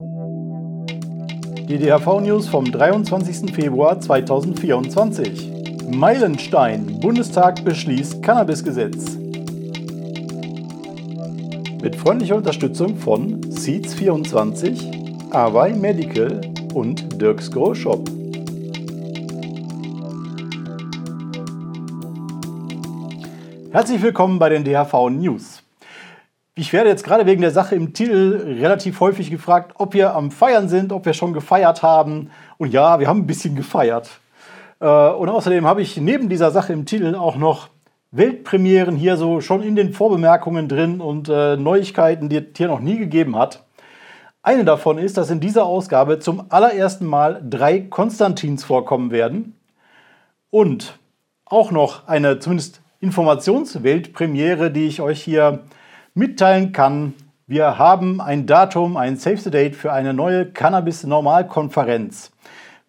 Die DHV-News vom 23. Februar 2024. Meilenstein. Bundestag beschließt Cannabisgesetz. Mit freundlicher Unterstützung von Seeds24, Awai Medical und Dirks Grow Shop. Herzlich willkommen bei den DHV News. Ich werde jetzt gerade wegen der Sache im Titel relativ häufig gefragt, ob wir am Feiern sind, ob wir schon gefeiert haben. Und ja, wir haben ein bisschen gefeiert. Äh, und außerdem habe ich neben dieser Sache im Titel auch noch Weltpremieren hier so schon in den Vorbemerkungen drin und äh, Neuigkeiten, die es hier noch nie gegeben hat. Eine davon ist, dass in dieser Ausgabe zum allerersten Mal drei Konstantins vorkommen werden und auch noch eine zumindest Informationsweltpremiere, die ich euch hier mitteilen kann. Wir haben ein Datum, ein Save the Date für eine neue Cannabis-Normalkonferenz.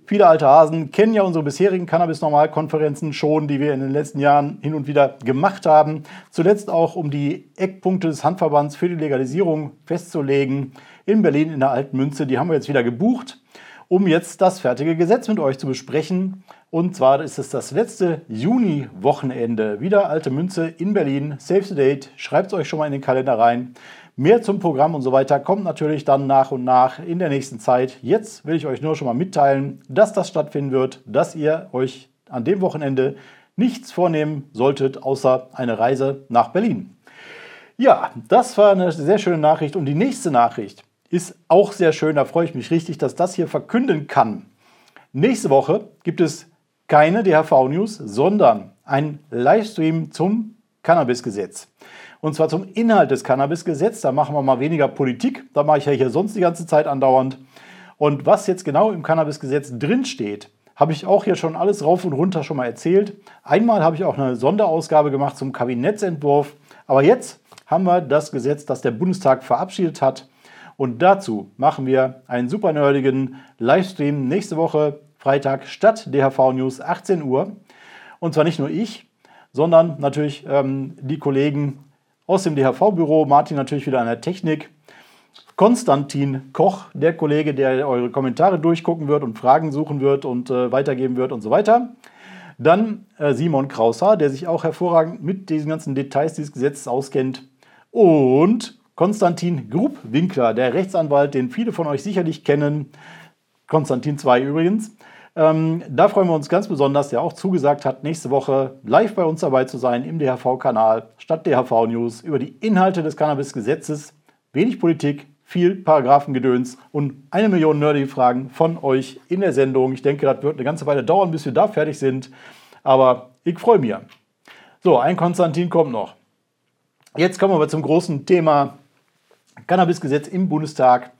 Viele alte Hasen kennen ja unsere bisherigen Cannabis-Normalkonferenzen schon, die wir in den letzten Jahren hin und wieder gemacht haben. Zuletzt auch, um die Eckpunkte des Handverbands für die Legalisierung festzulegen. In Berlin in der Alten Münze. Die haben wir jetzt wieder gebucht, um jetzt das fertige Gesetz mit euch zu besprechen. Und zwar ist es das letzte Juni-Wochenende. Wieder alte Münze in Berlin. Save the date. Schreibt es euch schon mal in den Kalender rein. Mehr zum Programm und so weiter kommt natürlich dann nach und nach in der nächsten Zeit. Jetzt will ich euch nur schon mal mitteilen, dass das stattfinden wird, dass ihr euch an dem Wochenende nichts vornehmen solltet, außer eine Reise nach Berlin. Ja, das war eine sehr schöne Nachricht. Und die nächste Nachricht ist auch sehr schön. Da freue ich mich richtig, dass das hier verkünden kann. Nächste Woche gibt es keine DHV-News, sondern ein Livestream zum Cannabis-Gesetz. Und zwar zum Inhalt des Cannabis-Gesetzes. Da machen wir mal weniger Politik. Da mache ich ja hier sonst die ganze Zeit andauernd. Und was jetzt genau im Cannabis-Gesetz drinsteht, habe ich auch hier schon alles rauf und runter schon mal erzählt. Einmal habe ich auch eine Sonderausgabe gemacht zum Kabinettsentwurf. Aber jetzt haben wir das Gesetz, das der Bundestag verabschiedet hat. Und dazu machen wir einen super nerdigen Livestream nächste Woche Freitag statt DHV News 18 Uhr. Und zwar nicht nur ich, sondern natürlich ähm, die Kollegen aus dem DHV-Büro, Martin natürlich wieder an der Technik, Konstantin Koch, der Kollege, der eure Kommentare durchgucken wird und Fragen suchen wird und äh, weitergeben wird und so weiter. Dann äh, Simon Krauser, der sich auch hervorragend mit diesen ganzen Details dieses Gesetzes auskennt. Und Konstantin Grubwinkler, der Rechtsanwalt, den viele von euch sicherlich kennen. Konstantin 2 übrigens. Ähm, da freuen wir uns ganz besonders, der auch zugesagt hat, nächste Woche live bei uns dabei zu sein im DHV-Kanal statt DHV News über die Inhalte des Cannabis-Gesetzes. Wenig Politik, viel Paragraphengedöns und eine Million Nerdy-Fragen von euch in der Sendung. Ich denke, das wird eine ganze Weile dauern, bis wir da fertig sind. Aber ich freue mich. So, ein Konstantin kommt noch. Jetzt kommen wir aber zum großen Thema Cannabis-Gesetz im Bundestag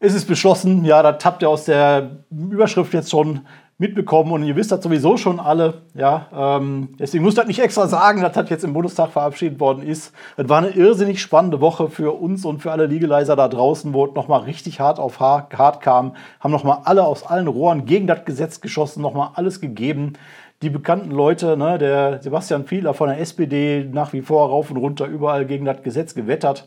es ist beschlossen. Ja, das habt ihr aus der Überschrift jetzt schon mitbekommen und ihr wisst das sowieso schon alle. Ja, ähm, deswegen muss ich das nicht extra sagen, dass das jetzt im Bundestag verabschiedet worden ist. Das war eine irrsinnig spannende Woche für uns und für alle Legalizer da draußen, wo es nochmal richtig hart auf hart kam. Haben nochmal alle aus allen Rohren gegen das Gesetz geschossen, nochmal alles gegeben. Die bekannten Leute, ne, der Sebastian Fiedler von der SPD, nach wie vor rauf und runter überall gegen das Gesetz gewettert.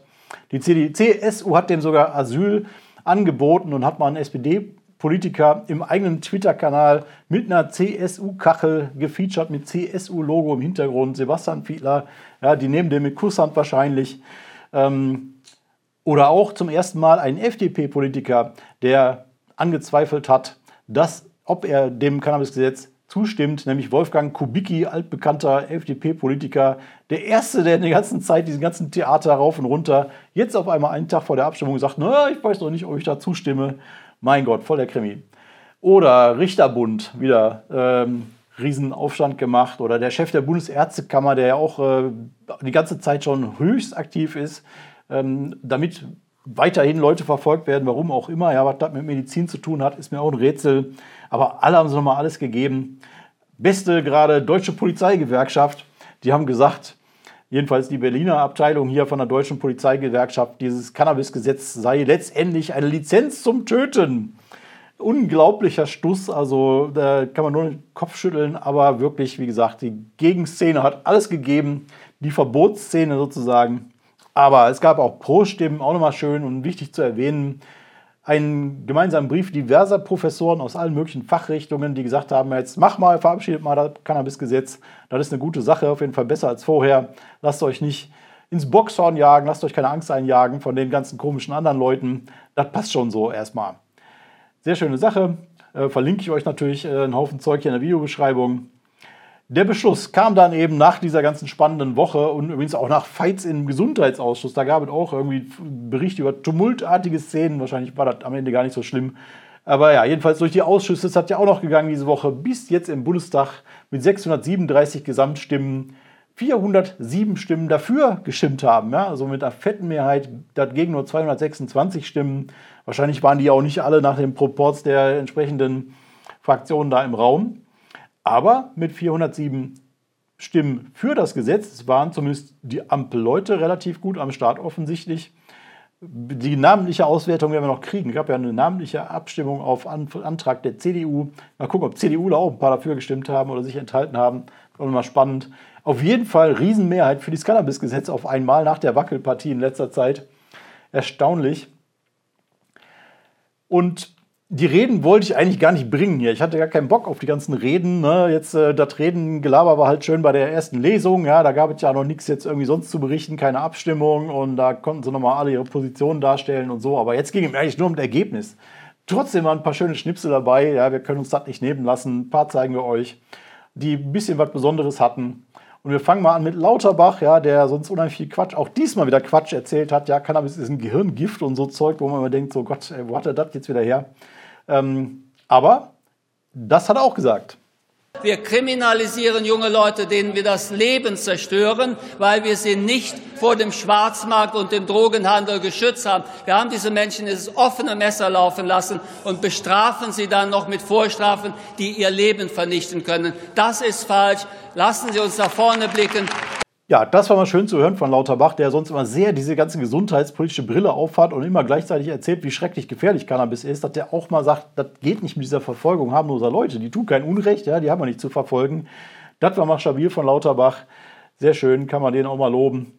Die CSU hat dem sogar Asyl angeboten und hat mal einen SPD-Politiker im eigenen Twitter-Kanal mit einer CSU-Kachel gefeatured, mit CSU-Logo im Hintergrund. Sebastian Fiedler, ja, die nehmen den mit Kusshand wahrscheinlich. Ähm, oder auch zum ersten Mal ein FDP-Politiker, der angezweifelt hat, dass, ob er dem Cannabisgesetz zustimmt, nämlich Wolfgang Kubicki, altbekannter FDP-Politiker, der Erste, der in der ganzen Zeit diesen ganzen Theater rauf und runter, jetzt auf einmal einen Tag vor der Abstimmung sagt, na, ich weiß doch nicht, ob ich da zustimme. Mein Gott, voll der Krimi. Oder Richterbund, wieder ähm, Riesenaufstand gemacht. Oder der Chef der Bundesärztekammer, der ja auch äh, die ganze Zeit schon höchst aktiv ist, ähm, damit weiterhin Leute verfolgt werden, warum auch immer. Ja, was das mit Medizin zu tun hat, ist mir auch ein Rätsel. Aber alle haben sie nochmal alles gegeben. Beste gerade deutsche Polizeigewerkschaft, die haben gesagt, jedenfalls die Berliner Abteilung hier von der deutschen Polizeigewerkschaft, dieses Cannabisgesetz sei letztendlich eine Lizenz zum Töten. Unglaublicher Stuss, also da kann man nur den Kopf schütteln, aber wirklich, wie gesagt, die Gegenszene hat alles gegeben, die Verbotsszene sozusagen. Aber es gab auch Pro-Stimmen, auch nochmal schön und wichtig zu erwähnen. einen gemeinsamen Brief diverser Professoren aus allen möglichen Fachrichtungen, die gesagt haben, jetzt mach mal, verabschiedet mal das Cannabisgesetz. Das ist eine gute Sache, auf jeden Fall besser als vorher. Lasst euch nicht ins Boxhorn jagen, lasst euch keine Angst einjagen von den ganzen komischen anderen Leuten. Das passt schon so erstmal. Sehr schöne Sache. Äh, verlinke ich euch natürlich äh, einen Haufen Zeug hier in der Videobeschreibung. Der Beschluss kam dann eben nach dieser ganzen spannenden Woche und übrigens auch nach Fights im Gesundheitsausschuss. Da gab es auch irgendwie Berichte über tumultartige Szenen. Wahrscheinlich war das am Ende gar nicht so schlimm. Aber ja, jedenfalls durch die Ausschüsse ist das ja auch noch gegangen diese Woche, bis jetzt im Bundestag mit 637 Gesamtstimmen 407 Stimmen dafür gestimmt haben. Ja? Also mit einer fetten Mehrheit, dagegen nur 226 Stimmen. Wahrscheinlich waren die auch nicht alle nach dem Proports der entsprechenden Fraktionen da im Raum. Aber mit 407 Stimmen für das Gesetz waren zumindest die Ampelleute relativ gut am Start offensichtlich. Die namentliche Auswertung werden wir noch kriegen. Es gab ja eine namentliche Abstimmung auf Antrag der CDU. Mal gucken, ob CDUler auch ein paar dafür gestimmt haben oder sich enthalten haben. Das mal spannend. Auf jeden Fall Riesenmehrheit für das Cannabis-Gesetz auf einmal nach der Wackelpartie in letzter Zeit. Erstaunlich. Und die Reden wollte ich eigentlich gar nicht bringen hier. Ich hatte gar keinen Bock auf die ganzen Reden. Ne? Jetzt äh, das Redengelaber war halt schön bei der ersten Lesung. Ja, da gab es ja noch nichts jetzt irgendwie sonst zu berichten, keine Abstimmung und da konnten sie nochmal alle ihre Positionen darstellen und so. Aber jetzt ging es eigentlich nur um das Ergebnis. Trotzdem waren ein paar schöne Schnipsel dabei. Ja, wir können uns das nicht nehmen lassen. Ein paar zeigen wir euch, die ein bisschen was Besonderes hatten. Und wir fangen mal an mit Lauterbach, ja, der sonst unheimlich viel Quatsch, auch diesmal wieder Quatsch erzählt hat. Ja, Cannabis ist ein Gehirngift und so Zeug, wo man immer denkt, so Gott, ey, wo hat er das jetzt wieder her? Ähm, aber das hat er auch gesagt. Wir kriminalisieren junge Leute, denen wir das Leben zerstören, weil wir sie nicht vor dem Schwarzmarkt und dem Drogenhandel geschützt haben. Wir haben diese Menschen ins offene Messer laufen lassen und bestrafen sie dann noch mit Vorstrafen, die ihr Leben vernichten können. Das ist falsch. Lassen Sie uns nach vorne blicken. Ja, das war mal schön zu hören von Lauterbach, der sonst immer sehr diese ganze gesundheitspolitische Brille aufhat und immer gleichzeitig erzählt, wie schrecklich gefährlich Cannabis ist, dass der auch mal sagt, das geht nicht mit dieser Verfolgung harmloser Leute. Die tun kein Unrecht, ja, die haben wir nicht zu verfolgen. Das war mal stabil von Lauterbach. Sehr schön, kann man den auch mal loben.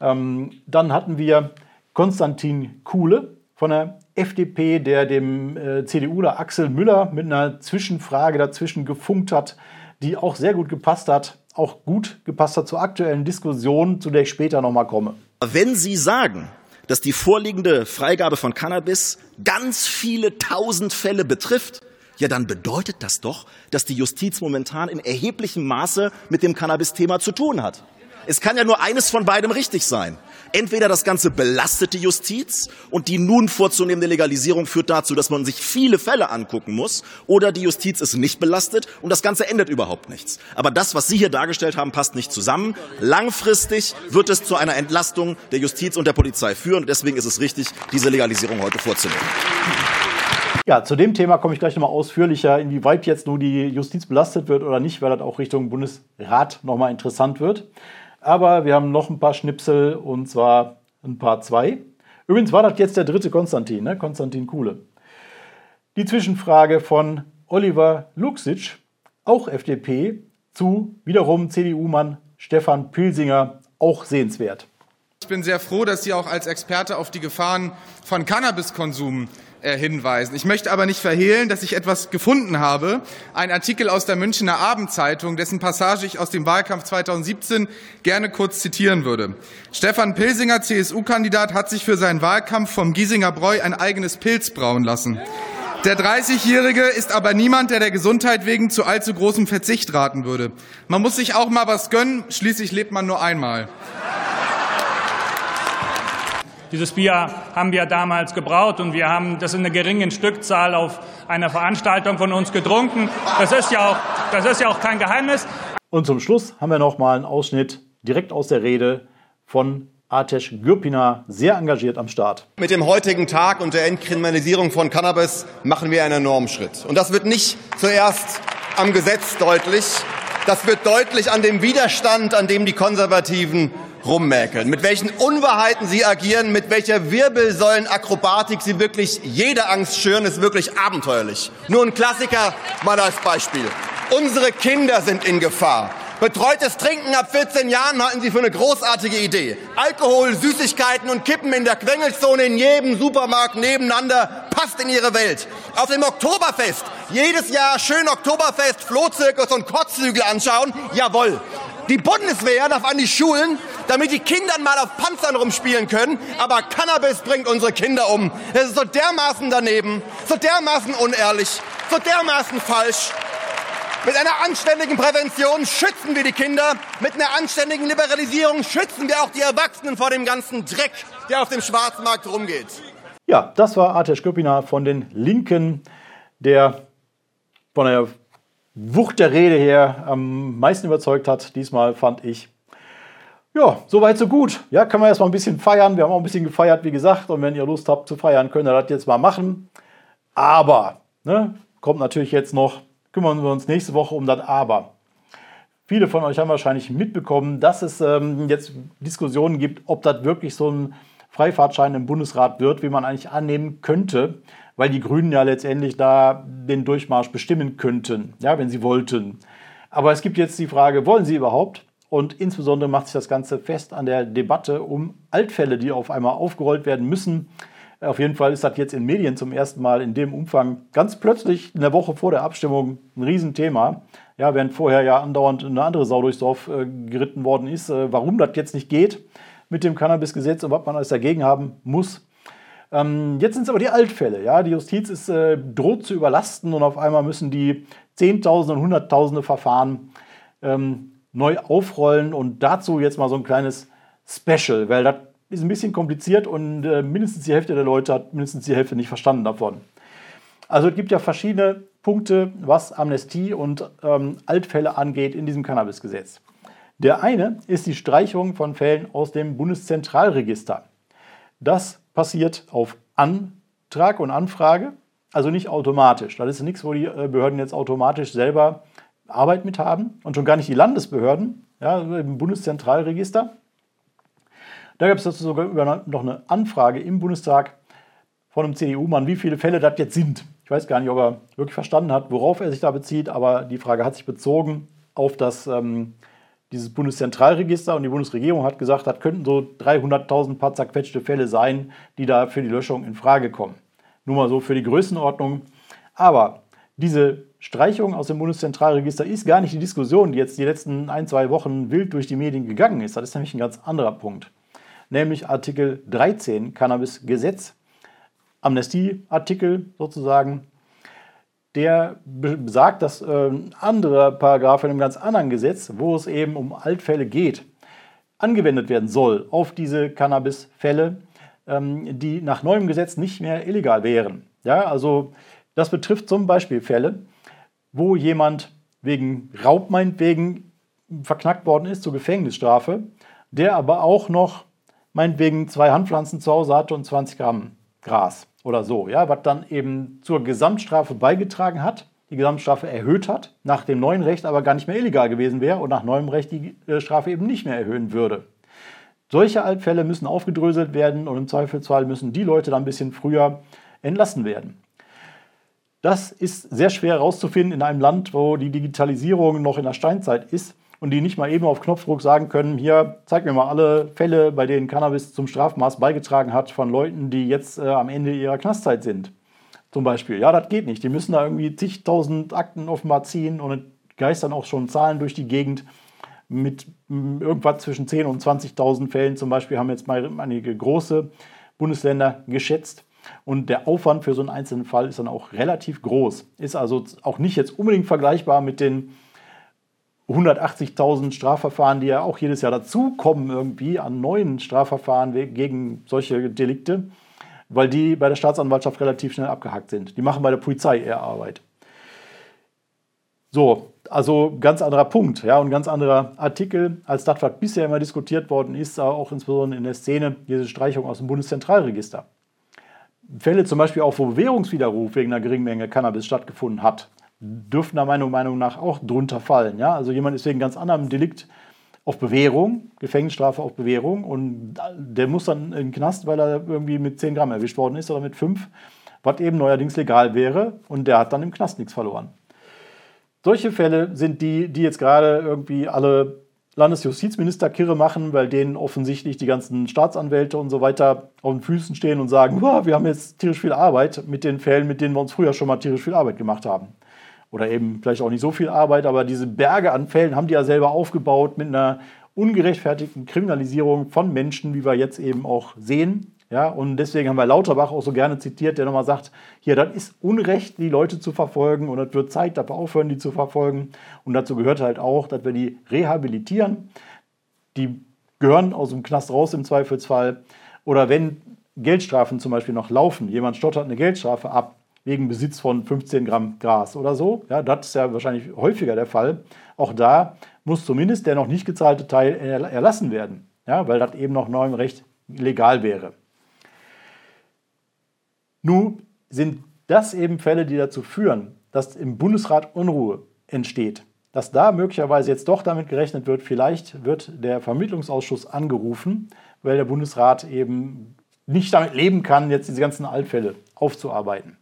Ähm, dann hatten wir Konstantin Kuhle von der FDP, der dem äh, CDUler Axel Müller mit einer Zwischenfrage dazwischen gefunkt hat, die auch sehr gut gepasst hat auch gut gepasst hat zur aktuellen Diskussion, zu der ich später nochmal komme. Wenn Sie sagen, dass die vorliegende Freigabe von Cannabis ganz viele tausend Fälle betrifft, ja, dann bedeutet das doch, dass die Justiz momentan in erheblichem Maße mit dem Cannabis-Thema zu tun hat. Es kann ja nur eines von beidem richtig sein. Entweder das Ganze belastet die Justiz und die nun vorzunehmende Legalisierung führt dazu, dass man sich viele Fälle angucken muss, oder die Justiz ist nicht belastet und das Ganze ändert überhaupt nichts. Aber das, was Sie hier dargestellt haben, passt nicht zusammen. Langfristig wird es zu einer Entlastung der Justiz und der Polizei führen. Deswegen ist es richtig, diese Legalisierung heute vorzunehmen. Ja, zu dem Thema komme ich gleich nochmal ausführlicher, inwieweit jetzt nur die Justiz belastet wird oder nicht, weil das auch Richtung Bundesrat nochmal interessant wird. Aber wir haben noch ein paar Schnipsel und zwar ein paar zwei. Übrigens war das jetzt der dritte Konstantin, ne? Konstantin Kuhle. Die Zwischenfrage von Oliver Luxic, auch FDP, zu wiederum CDU-Mann Stefan Pilsinger, auch sehenswert. Ich bin sehr froh, dass Sie auch als Experte auf die Gefahren von Cannabiskonsum hinweisen. Ich möchte aber nicht verhehlen, dass ich etwas gefunden habe. Ein Artikel aus der Münchner Abendzeitung, dessen Passage ich aus dem Wahlkampf 2017 gerne kurz zitieren würde. Stefan Pilsinger, CSU-Kandidat, hat sich für seinen Wahlkampf vom Giesinger Bräu ein eigenes Pilz brauen lassen. Der 30-Jährige ist aber niemand, der der Gesundheit wegen zu allzu großem Verzicht raten würde. Man muss sich auch mal was gönnen, schließlich lebt man nur einmal. Dieses Bier haben wir damals gebraut und wir haben das in einer geringen Stückzahl auf einer Veranstaltung von uns getrunken. Das ist ja auch, das ist ja auch kein Geheimnis. Und zum Schluss haben wir noch mal einen Ausschnitt direkt aus der Rede von Atesh Gürpina, sehr engagiert am Start. Mit dem heutigen Tag und der Entkriminalisierung von Cannabis machen wir einen enormen Schritt. Und das wird nicht zuerst am Gesetz deutlich, das wird deutlich an dem Widerstand, an dem die Konservativen rummäkeln, mit welchen Unwahrheiten sie agieren, mit welcher Wirbelsäulenakrobatik sie wirklich jede Angst schüren, ist wirklich abenteuerlich. Nur ein Klassiker mal als Beispiel. Unsere Kinder sind in Gefahr. Betreutes Trinken ab 14 Jahren halten Sie für eine großartige Idee. Alkohol, Süßigkeiten und Kippen in der Quengelzone in jedem Supermarkt nebeneinander passt in Ihre Welt. Auf dem Oktoberfest jedes Jahr schön Oktoberfest, Flohzirkus und Kotzhügel anschauen. Jawohl. Die Bundeswehr darf an die Schulen, damit die Kinder mal auf Panzern rumspielen können. Aber Cannabis bringt unsere Kinder um. Das ist so dermaßen daneben, so dermaßen unehrlich, so dermaßen falsch. Mit einer anständigen Prävention schützen wir die Kinder. Mit einer anständigen Liberalisierung schützen wir auch die Erwachsenen vor dem ganzen Dreck, der auf dem Schwarzmarkt rumgeht. Ja, das war Artesh Köpina von den Linken, der von der Wucht der Rede her am meisten überzeugt hat. Diesmal fand ich. Ja, soweit so gut. Ja, können wir erstmal ein bisschen feiern. Wir haben auch ein bisschen gefeiert, wie gesagt. Und wenn ihr Lust habt zu feiern, könnt ihr das jetzt mal machen. Aber, ne, kommt natürlich jetzt noch, kümmern wir uns nächste Woche um das Aber. Viele von euch haben wahrscheinlich mitbekommen, dass es ähm, jetzt Diskussionen gibt, ob das wirklich so ein Freifahrtschein im Bundesrat wird, wie man eigentlich annehmen könnte weil die Grünen ja letztendlich da den Durchmarsch bestimmen könnten, ja, wenn sie wollten. Aber es gibt jetzt die Frage, wollen sie überhaupt? Und insbesondere macht sich das Ganze fest an der Debatte um Altfälle, die auf einmal aufgerollt werden müssen. Auf jeden Fall ist das jetzt in Medien zum ersten Mal in dem Umfang ganz plötzlich in der Woche vor der Abstimmung ein Riesenthema. Ja, während vorher ja andauernd eine andere Sau durchs Dorf äh, geritten worden ist, äh, warum das jetzt nicht geht mit dem Cannabis-Gesetz und was man alles dagegen haben muss. Ähm, jetzt sind es aber die Altfälle. Ja? Die Justiz ist, äh, droht zu überlasten und auf einmal müssen die Zehntausende und Hunderttausende Verfahren ähm, neu aufrollen. Und dazu jetzt mal so ein kleines Special, weil das ist ein bisschen kompliziert und äh, mindestens die Hälfte der Leute hat mindestens die Hälfte nicht verstanden davon. Also es gibt ja verschiedene Punkte, was Amnestie und ähm, Altfälle angeht in diesem Cannabisgesetz. Der eine ist die Streichung von Fällen aus dem Bundeszentralregister. Das passiert auf Antrag und Anfrage, also nicht automatisch. Das ist nichts, wo die äh, Behörden jetzt automatisch selber Arbeit mit haben und schon gar nicht die Landesbehörden ja, im Bundeszentralregister. Da gab es dazu sogar noch eine Anfrage im Bundestag von einem CDU-Mann, wie viele Fälle das jetzt sind. Ich weiß gar nicht, ob er wirklich verstanden hat, worauf er sich da bezieht, aber die Frage hat sich bezogen auf das ähm, dieses Bundeszentralregister und die Bundesregierung hat gesagt, das könnten so 300.000 paar zerquetschte Fälle sein, die da für die Löschung in Frage kommen. Nur mal so für die Größenordnung. Aber diese Streichung aus dem Bundeszentralregister ist gar nicht die Diskussion, die jetzt die letzten ein, zwei Wochen wild durch die Medien gegangen ist. Das ist nämlich ein ganz anderer Punkt. Nämlich Artikel 13 Cannabis-Gesetz, Amnestieartikel sozusagen, der besagt, dass äh, andere Paragraph in einem ganz anderen Gesetz, wo es eben um Altfälle geht, angewendet werden soll auf diese Cannabisfälle, ähm, die nach neuem Gesetz nicht mehr illegal wären. Ja, also das betrifft zum Beispiel Fälle, wo jemand wegen Raub meinetwegen verknackt worden ist zur Gefängnisstrafe, der aber auch noch meinetwegen zwei Handpflanzen zu Hause hatte und 20 Gramm Gras oder so, ja, was dann eben zur Gesamtstrafe beigetragen hat, die Gesamtstrafe erhöht hat, nach dem neuen Recht aber gar nicht mehr illegal gewesen wäre und nach neuem Recht die äh, Strafe eben nicht mehr erhöhen würde. Solche Altfälle müssen aufgedröselt werden und im Zweifelsfall müssen die Leute dann ein bisschen früher entlassen werden. Das ist sehr schwer herauszufinden in einem Land, wo die Digitalisierung noch in der Steinzeit ist und die nicht mal eben auf Knopfdruck sagen können, hier, zeig mir mal alle Fälle, bei denen Cannabis zum Strafmaß beigetragen hat von Leuten, die jetzt äh, am Ende ihrer Knastzeit sind. Zum Beispiel. Ja, das geht nicht. Die müssen da irgendwie zigtausend Akten offenbar ziehen und geistern auch schon Zahlen durch die Gegend mit irgendwas zwischen 10.000 und 20.000 Fällen. Zum Beispiel haben jetzt mal einige große Bundesländer geschätzt. Und der Aufwand für so einen einzelnen Fall ist dann auch relativ groß. Ist also auch nicht jetzt unbedingt vergleichbar mit den 180.000 Strafverfahren, die ja auch jedes Jahr dazukommen irgendwie an neuen Strafverfahren gegen solche Delikte, weil die bei der Staatsanwaltschaft relativ schnell abgehakt sind. Die machen bei der Polizei eher Arbeit. So, also ganz anderer Punkt, ja, und ganz anderer Artikel als das, was bisher immer diskutiert worden ist, auch insbesondere in der Szene, diese Streichung aus dem Bundeszentralregister. Fälle zum Beispiel auch, wo Bewährungswiderruf wegen einer geringen Menge Cannabis stattgefunden hat, dürften da meiner Meinung nach auch drunter fallen. Ja? Also jemand ist wegen ganz anderem Delikt auf Bewährung, Gefängnisstrafe auf Bewährung und der muss dann in den Knast, weil er irgendwie mit 10 Gramm erwischt worden ist oder mit 5, was eben neuerdings legal wäre und der hat dann im Knast nichts verloren. Solche Fälle sind die, die jetzt gerade irgendwie alle Landesjustizminister kirre machen, weil denen offensichtlich die ganzen Staatsanwälte und so weiter auf den Füßen stehen und sagen, wir haben jetzt tierisch viel Arbeit mit den Fällen, mit denen wir uns früher schon mal tierisch viel Arbeit gemacht haben. Oder eben vielleicht auch nicht so viel Arbeit, aber diese Berge an Fällen haben die ja selber aufgebaut mit einer ungerechtfertigten Kriminalisierung von Menschen, wie wir jetzt eben auch sehen. Ja, und deswegen haben wir Lauterbach auch so gerne zitiert, der nochmal sagt, hier, das ist Unrecht, die Leute zu verfolgen und es wird Zeit, dass wir aufhören, die zu verfolgen. Und dazu gehört halt auch, dass wir die rehabilitieren. Die gehören aus dem Knast raus im Zweifelsfall. Oder wenn Geldstrafen zum Beispiel noch laufen, jemand stottert eine Geldstrafe ab wegen Besitz von 15 Gramm Gras oder so, ja, das ist ja wahrscheinlich häufiger der Fall. Auch da muss zumindest der noch nicht gezahlte Teil erlassen werden, ja, weil das eben noch neu im Recht legal wäre. Nun sind das eben Fälle, die dazu führen, dass im Bundesrat Unruhe entsteht. Dass da möglicherweise jetzt doch damit gerechnet wird, vielleicht wird der Vermittlungsausschuss angerufen, weil der Bundesrat eben nicht damit leben kann, jetzt diese ganzen Altfälle aufzuarbeiten.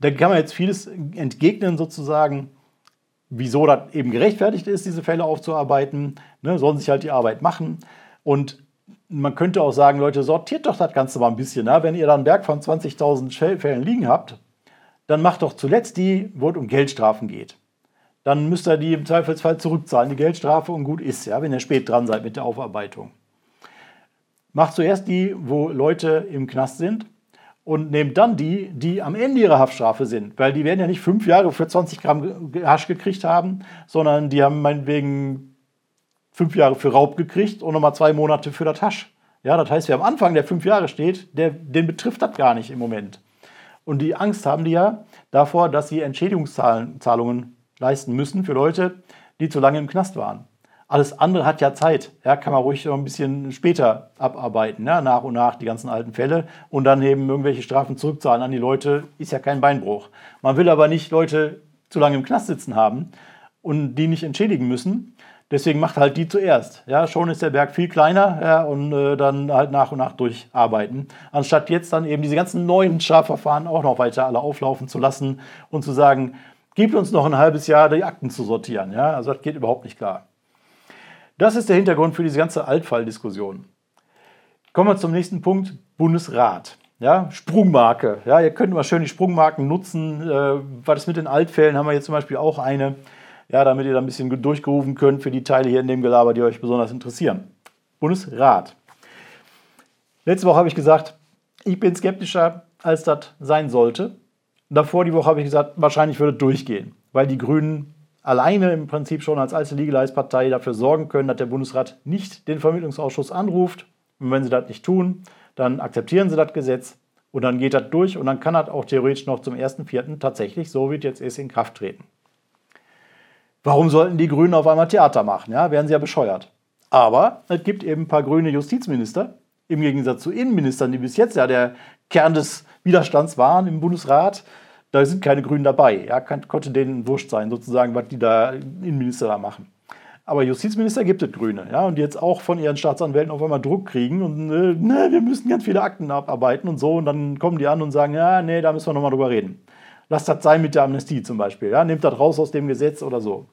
Da kann man jetzt vieles entgegnen, sozusagen, wieso das eben gerechtfertigt ist, diese Fälle aufzuarbeiten. Ne, sollen sich halt die Arbeit machen. Und man könnte auch sagen, Leute, sortiert doch das Ganze mal ein bisschen. Na? Wenn ihr da einen Berg von 20.000 Fällen liegen habt, dann macht doch zuletzt die, wo es um Geldstrafen geht. Dann müsst ihr die im Zweifelsfall zurückzahlen, die Geldstrafe, und gut ist, ja, wenn ihr spät dran seid mit der Aufarbeitung. Macht zuerst die, wo Leute im Knast sind und nehmt dann die, die am Ende ihrer Haftstrafe sind. Weil die werden ja nicht fünf Jahre für 20 Gramm Hasch gekriegt haben, sondern die haben meinetwegen fünf Jahre für Raub gekriegt und nochmal zwei Monate für das Hasch. Ja, das heißt, wer am Anfang der fünf Jahre steht, der, den betrifft das gar nicht im Moment. Und die Angst haben die ja davor, dass sie Entschädigungszahlungen leisten müssen für Leute, die zu lange im Knast waren. Alles andere hat ja Zeit. Ja, kann man ruhig noch ein bisschen später abarbeiten, ja, nach und nach die ganzen alten Fälle und dann eben irgendwelche Strafen zurückzahlen an die Leute, ist ja kein Beinbruch. Man will aber nicht Leute zu lange im Knast sitzen haben und die nicht entschädigen müssen, Deswegen macht halt die zuerst. Ja, schon ist der Berg viel kleiner ja, und äh, dann halt nach und nach durcharbeiten. Anstatt jetzt dann eben diese ganzen neuen Strafverfahren auch noch weiter alle auflaufen zu lassen und zu sagen, gibt uns noch ein halbes Jahr die Akten zu sortieren. Ja, also das geht überhaupt nicht klar. Das ist der Hintergrund für diese ganze Altfalldiskussion. Kommen wir zum nächsten Punkt: Bundesrat. Ja, Sprungmarke. Ja, ihr könnt immer schön die Sprungmarken nutzen. Äh, was ist mit den Altfällen? Haben wir jetzt zum Beispiel auch eine ja, damit ihr da ein bisschen durchgerufen könnt für die Teile hier in dem Gelaber, die euch besonders interessieren. Bundesrat. Letzte Woche habe ich gesagt, ich bin skeptischer, als das sein sollte. Davor die Woche habe ich gesagt, wahrscheinlich würde es durchgehen, weil die Grünen alleine im Prinzip schon als alte Legalize-Partei dafür sorgen können, dass der Bundesrat nicht den Vermittlungsausschuss anruft. Und wenn sie das nicht tun, dann akzeptieren sie das Gesetz und dann geht das durch und dann kann das auch theoretisch noch zum 1.4. tatsächlich, so wie es jetzt ist, in Kraft treten. Warum sollten die Grünen auf einmal Theater machen? Ja, wären sie ja bescheuert. Aber es gibt eben ein paar grüne Justizminister, im Gegensatz zu Innenministern, die bis jetzt ja der Kern des Widerstands waren im Bundesrat. Da sind keine Grünen dabei. Ja, konnte denen wurscht sein, sozusagen, was die da Innenminister da machen. Aber Justizminister gibt es Grüne, ja, und die jetzt auch von ihren Staatsanwälten auf einmal Druck kriegen und äh, ne, wir müssen ganz viele Akten abarbeiten und so. Und dann kommen die an und sagen, ja, nee, da müssen wir nochmal drüber reden. Lasst das sein mit der Amnestie zum Beispiel. Ja? Nehmt das raus aus dem Gesetz oder so.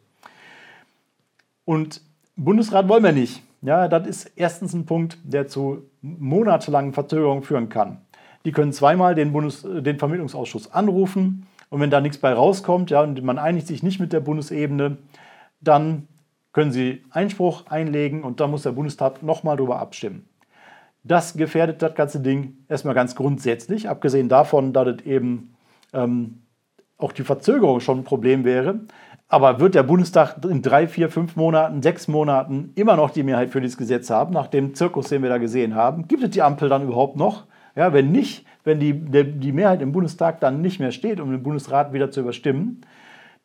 Und Bundesrat wollen wir nicht. Ja, das ist erstens ein Punkt, der zu monatelangen Verzögerungen führen kann. Die können zweimal den, Bundes-, den Vermittlungsausschuss anrufen und wenn da nichts bei rauskommt ja, und man einigt sich nicht mit der Bundesebene, dann können sie Einspruch einlegen und dann muss der Bundestag nochmal darüber abstimmen. Das gefährdet das ganze Ding erstmal ganz grundsätzlich, abgesehen davon, dass es eben ähm, auch die Verzögerung schon ein Problem wäre. Aber wird der Bundestag in drei, vier, fünf Monaten, sechs Monaten immer noch die Mehrheit für dieses Gesetz haben, nach dem Zirkus, den wir da gesehen haben? Gibt es die Ampel dann überhaupt noch? Ja, wenn nicht, wenn die, der, die Mehrheit im Bundestag dann nicht mehr steht, um den Bundesrat wieder zu überstimmen,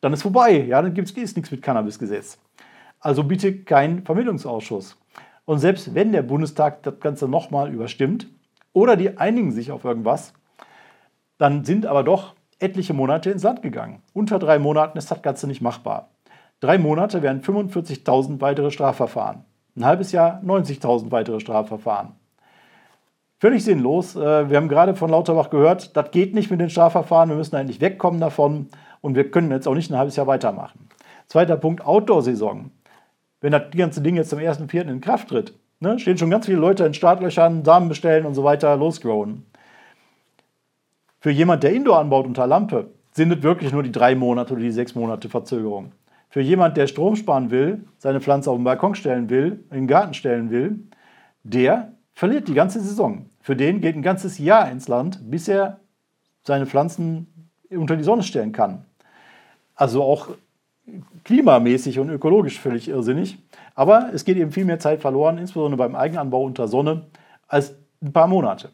dann ist vorbei. Ja, dann gibt es nichts mit Cannabisgesetz. Also bitte kein Vermittlungsausschuss. Und selbst wenn der Bundestag das Ganze nochmal überstimmt oder die einigen sich auf irgendwas, dann sind aber doch etliche Monate ins Land gegangen. Unter drei Monaten ist das Ganze nicht machbar. Drei Monate wären 45.000 weitere Strafverfahren. Ein halbes Jahr 90.000 weitere Strafverfahren. Völlig sinnlos. Äh, wir haben gerade von Lauterbach gehört, das geht nicht mit den Strafverfahren, wir müssen eigentlich wegkommen davon. und wir können jetzt auch nicht ein halbes Jahr weitermachen. Zweiter Punkt, Outdoor-Saison. Wenn das ganze Ding jetzt zum 1.4. in Kraft tritt, ne, stehen schon ganz viele Leute in Startlöchern, Samen bestellen und so weiter, losgrowen. Für jemand, der Indoor anbaut unter Lampe, sind es wirklich nur die drei Monate oder die sechs Monate Verzögerung. Für jemand, der Strom sparen will, seine Pflanze auf den Balkon stellen will, in den Garten stellen will, der verliert die ganze Saison. Für den geht ein ganzes Jahr ins Land, bis er seine Pflanzen unter die Sonne stellen kann. Also auch klimamäßig und ökologisch völlig irrsinnig. Aber es geht eben viel mehr Zeit verloren, insbesondere beim Eigenanbau unter Sonne, als ein paar Monate.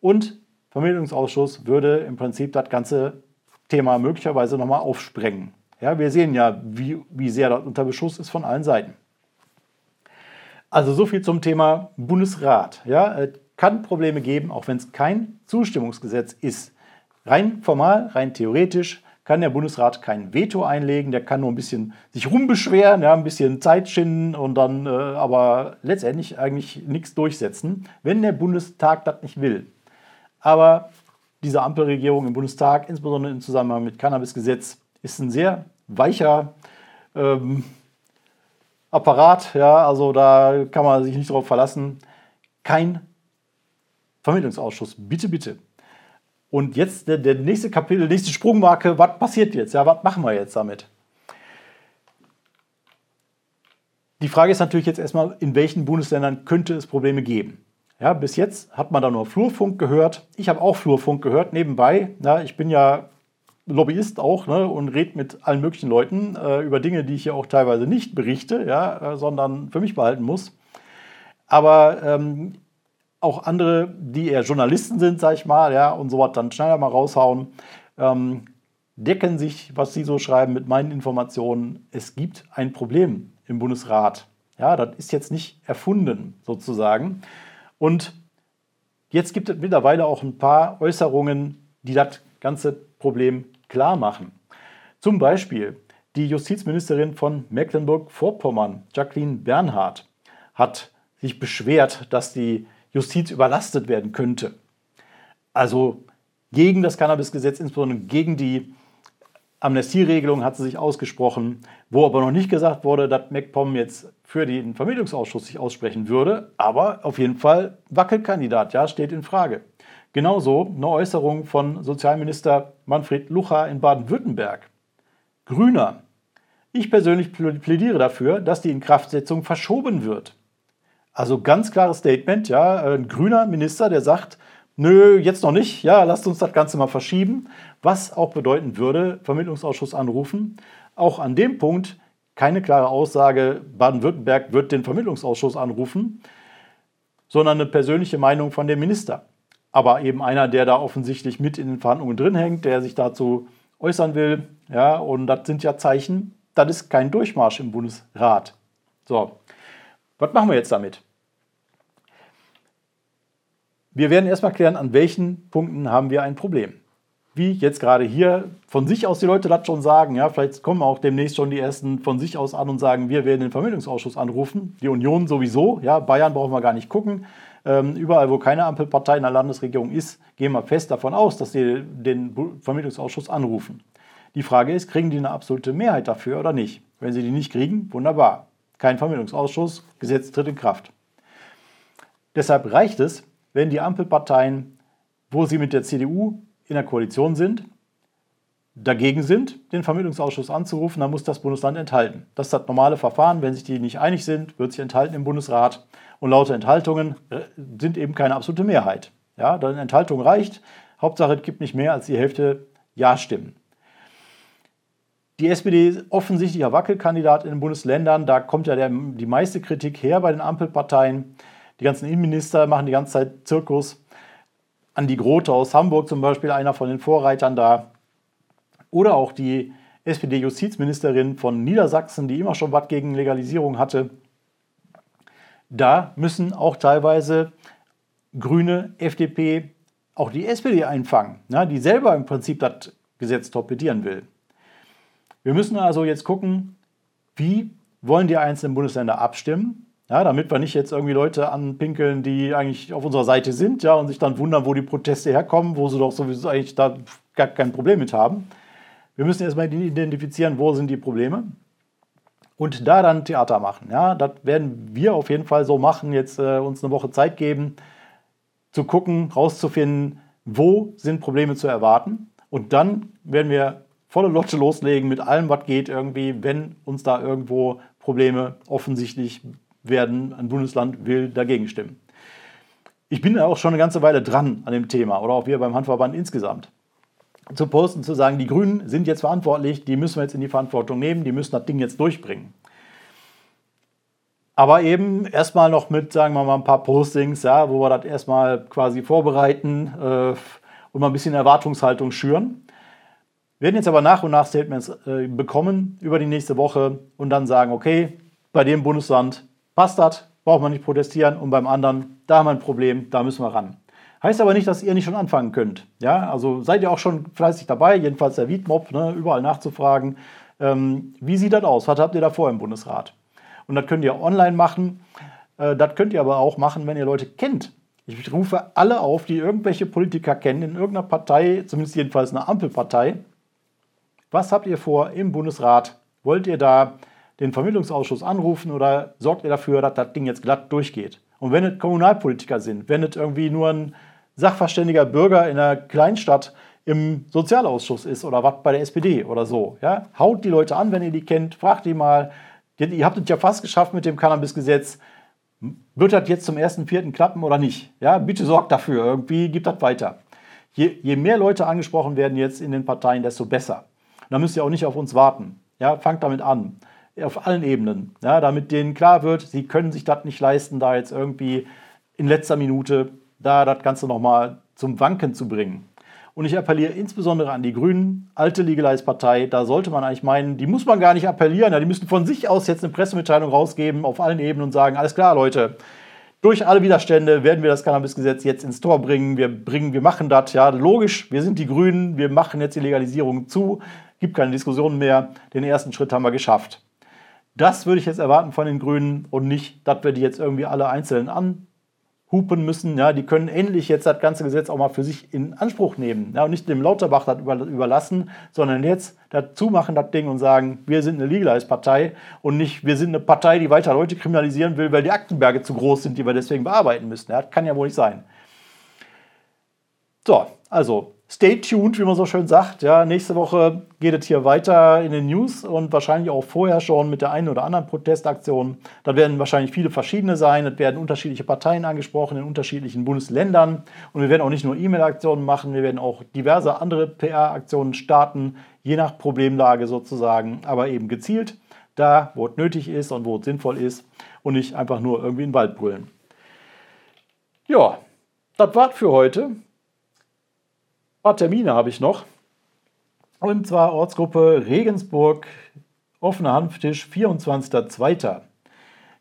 Und Vermittlungsausschuss würde im Prinzip das ganze Thema möglicherweise nochmal aufsprengen. Ja, wir sehen ja, wie, wie sehr das unter Beschuss ist von allen Seiten. Also so viel zum Thema Bundesrat. Ja, es kann Probleme geben, auch wenn es kein Zustimmungsgesetz ist. Rein formal, rein theoretisch kann der Bundesrat kein Veto einlegen, der kann nur ein bisschen sich rumbeschweren, ja, ein bisschen Zeit schinden und dann äh, aber letztendlich eigentlich nichts durchsetzen, wenn der Bundestag das nicht will. Aber diese Ampelregierung im Bundestag, insbesondere im Zusammenhang mit Cannabisgesetz, ist ein sehr weicher ähm, Apparat. Ja, also da kann man sich nicht darauf verlassen. Kein Vermittlungsausschuss, bitte, bitte. Und jetzt der, der nächste Kapitel, nächste Sprungmarke, was passiert jetzt? Ja, was machen wir jetzt damit? Die Frage ist natürlich jetzt erstmal, in welchen Bundesländern könnte es Probleme geben? Ja, bis jetzt hat man da nur Flurfunk gehört. Ich habe auch Flurfunk gehört nebenbei. Ja, ich bin ja Lobbyist auch ne, und rede mit allen möglichen Leuten äh, über Dinge, die ich ja auch teilweise nicht berichte, ja, äh, sondern für mich behalten muss. Aber ähm, auch andere, die eher Journalisten sind, sag ich mal, ja, und so was dann schneller mal raushauen, ähm, decken sich, was sie so schreiben, mit meinen Informationen. Es gibt ein Problem im Bundesrat. Ja, das ist jetzt nicht erfunden, sozusagen. Und jetzt gibt es mittlerweile auch ein paar Äußerungen, die das ganze Problem klar machen. Zum Beispiel die Justizministerin von Mecklenburg-Vorpommern, Jacqueline Bernhard, hat sich beschwert, dass die Justiz überlastet werden könnte. Also gegen das Cannabisgesetz, insbesondere gegen die Amnestieregelung hat sie sich ausgesprochen, wo aber noch nicht gesagt wurde, dass MacPom jetzt für den Vermittlungsausschuss sich aussprechen würde, aber auf jeden Fall Wackelkandidat, ja, steht in Frage. Genauso eine Äußerung von Sozialminister Manfred Lucha in Baden-Württemberg. Grüner. Ich persönlich plädiere dafür, dass die Inkraftsetzung verschoben wird. Also ganz klares Statement, ja, ein grüner Minister, der sagt, nö, jetzt noch nicht, ja, lasst uns das Ganze mal verschieben, was auch bedeuten würde, Vermittlungsausschuss anrufen. Auch an dem Punkt keine klare Aussage, Baden-Württemberg wird den Vermittlungsausschuss anrufen, sondern eine persönliche Meinung von dem Minister. Aber eben einer, der da offensichtlich mit in den Verhandlungen drin hängt, der sich dazu äußern will. Ja, und das sind ja Zeichen, das ist kein Durchmarsch im Bundesrat. So, was machen wir jetzt damit? Wir werden erstmal klären, an welchen Punkten haben wir ein Problem. Wie jetzt gerade hier von sich aus die Leute das schon sagen, ja, vielleicht kommen auch demnächst schon die ersten von sich aus an und sagen, wir werden den Vermittlungsausschuss anrufen. Die Union sowieso, ja, Bayern brauchen wir gar nicht gucken. Ähm, überall, wo keine Ampelpartei in der Landesregierung ist, gehen wir fest davon aus, dass sie den Vermittlungsausschuss anrufen. Die Frage ist, kriegen die eine absolute Mehrheit dafür oder nicht? Wenn sie die nicht kriegen, wunderbar. Kein Vermittlungsausschuss, Gesetz tritt in Kraft. Deshalb reicht es, wenn die Ampelparteien, wo sie mit der CDU in der Koalition sind, dagegen sind, den Vermittlungsausschuss anzurufen, dann muss das Bundesland enthalten. Das ist das normale Verfahren. Wenn sich die nicht einig sind, wird sich enthalten im Bundesrat. Und lauter Enthaltungen äh, sind eben keine absolute Mehrheit. Ja, dann Enthaltung reicht. Hauptsache, es gibt nicht mehr als die Hälfte Ja-Stimmen. Die SPD ist offensichtlicher Wackelkandidat in den Bundesländern. Da kommt ja der, die meiste Kritik her bei den Ampelparteien. Die ganzen Innenminister machen die ganze Zeit Zirkus. Andi Grote aus Hamburg zum Beispiel, einer von den Vorreitern da. Oder auch die SPD-Justizministerin von Niedersachsen, die immer schon was gegen Legalisierung hatte. Da müssen auch teilweise Grüne, FDP, auch die SPD einfangen, ja, die selber im Prinzip das Gesetz torpedieren will. Wir müssen also jetzt gucken, wie wollen die einzelnen Bundesländer abstimmen ja, damit wir nicht jetzt irgendwie Leute anpinkeln, die eigentlich auf unserer Seite sind, ja, und sich dann wundern, wo die Proteste herkommen, wo sie doch sowieso eigentlich da gar kein Problem mit haben. Wir müssen erstmal identifizieren, wo sind die Probleme und da dann Theater machen. Ja, das werden wir auf jeden Fall so machen, jetzt äh, uns eine Woche Zeit geben, zu gucken, rauszufinden, wo sind Probleme zu erwarten. Und dann werden wir volle Lotte loslegen mit allem, was geht irgendwie, wenn uns da irgendwo Probleme offensichtlich werden, ein Bundesland will dagegen stimmen. Ich bin auch schon eine ganze Weile dran an dem Thema oder auch wir beim Handverband insgesamt. Zu posten, zu sagen, die Grünen sind jetzt verantwortlich, die müssen wir jetzt in die Verantwortung nehmen, die müssen das Ding jetzt durchbringen. Aber eben erstmal noch mit, sagen wir mal, ein paar Postings, ja, wo wir das erstmal quasi vorbereiten äh, und mal ein bisschen Erwartungshaltung schüren. Wir werden jetzt aber nach und nach Statements äh, bekommen über die nächste Woche und dann sagen, okay, bei dem Bundesland das, braucht man nicht protestieren und beim anderen, da haben wir ein Problem, da müssen wir ran. Heißt aber nicht, dass ihr nicht schon anfangen könnt. Ja, also seid ihr auch schon fleißig dabei, jedenfalls der Wiedmob, ne, überall nachzufragen. Ähm, wie sieht das aus? Was habt ihr da vor im Bundesrat? Und das könnt ihr online machen. Äh, das könnt ihr aber auch machen, wenn ihr Leute kennt. Ich rufe alle auf, die irgendwelche Politiker kennen, in irgendeiner Partei, zumindest jedenfalls eine Ampelpartei. Was habt ihr vor im Bundesrat? Wollt ihr da den Vermittlungsausschuss anrufen oder sorgt ihr dafür, dass das Ding jetzt glatt durchgeht? Und wenn es Kommunalpolitiker sind, wenn es irgendwie nur ein sachverständiger Bürger in einer Kleinstadt im Sozialausschuss ist oder was bei der SPD oder so, ja, haut die Leute an, wenn ihr die kennt, fragt die mal, ihr habt es ja fast geschafft mit dem Cannabisgesetz, wird das jetzt zum 1.4. klappen oder nicht? Ja, bitte sorgt dafür, irgendwie gibt das weiter. Je, je, mehr Leute angesprochen werden jetzt in den Parteien, desto besser. Da müsst ihr auch nicht auf uns warten. Ja, fangt damit an auf allen Ebenen, ja, damit denen klar wird, sie können sich das nicht leisten, da jetzt irgendwie in letzter Minute da das Ganze nochmal zum Wanken zu bringen. Und ich appelliere insbesondere an die Grünen, alte Legalize-Partei. Da sollte man eigentlich meinen, die muss man gar nicht appellieren. Ja, die müssen von sich aus jetzt eine Pressemitteilung rausgeben auf allen Ebenen und sagen: Alles klar, Leute, durch alle Widerstände werden wir das Cannabisgesetz jetzt ins Tor bringen. Wir, bringen, wir machen das. Ja, logisch, wir sind die Grünen, wir machen jetzt die Legalisierung zu. Gibt keine Diskussion mehr. Den ersten Schritt haben wir geschafft. Das würde ich jetzt erwarten von den Grünen und nicht, dass wir die jetzt irgendwie alle einzeln anhupen müssen. Ja, die können endlich jetzt das ganze Gesetz auch mal für sich in Anspruch nehmen ja, und nicht dem Lauterbach das überlassen, sondern jetzt dazu machen das Ding und sagen, wir sind eine Legalize-Partei und nicht, wir sind eine Partei, die weiter Leute kriminalisieren will, weil die Aktenberge zu groß sind, die wir deswegen bearbeiten müssen. Ja, das kann ja wohl nicht sein. So, also stay tuned, wie man so schön sagt. Ja, nächste Woche geht es hier weiter in den News und wahrscheinlich auch vorher schon mit der einen oder anderen Protestaktion. Da werden wahrscheinlich viele verschiedene sein. Es werden unterschiedliche Parteien angesprochen in unterschiedlichen Bundesländern. Und wir werden auch nicht nur E-Mail-Aktionen machen, wir werden auch diverse andere PR-Aktionen starten, je nach Problemlage sozusagen, aber eben gezielt da, wo es nötig ist und wo es sinnvoll ist und nicht einfach nur irgendwie in den Wald brüllen. Ja, das war's für heute paar Termine habe ich noch. Und zwar Ortsgruppe Regensburg, offener Hanftisch, 24.02.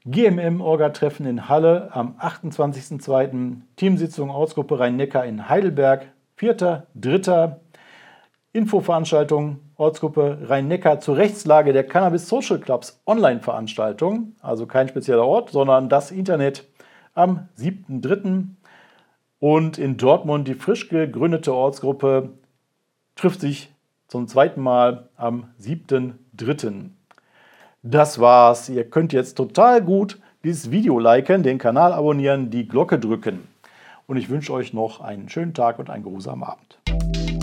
GMM-Orga-Treffen in Halle am 28.02. Teamsitzung Ortsgruppe Rhein-Neckar in Heidelberg, 4.03. Infoveranstaltung Ortsgruppe Rhein-Neckar zur Rechtslage der Cannabis Social Clubs Online-Veranstaltung, also kein spezieller Ort, sondern das Internet am 7.03. Und in Dortmund die frisch gegründete Ortsgruppe trifft sich zum zweiten Mal am 7.3. Das war's. Ihr könnt jetzt total gut dieses Video liken, den Kanal abonnieren, die Glocke drücken. Und ich wünsche euch noch einen schönen Tag und einen geruhsamen Abend.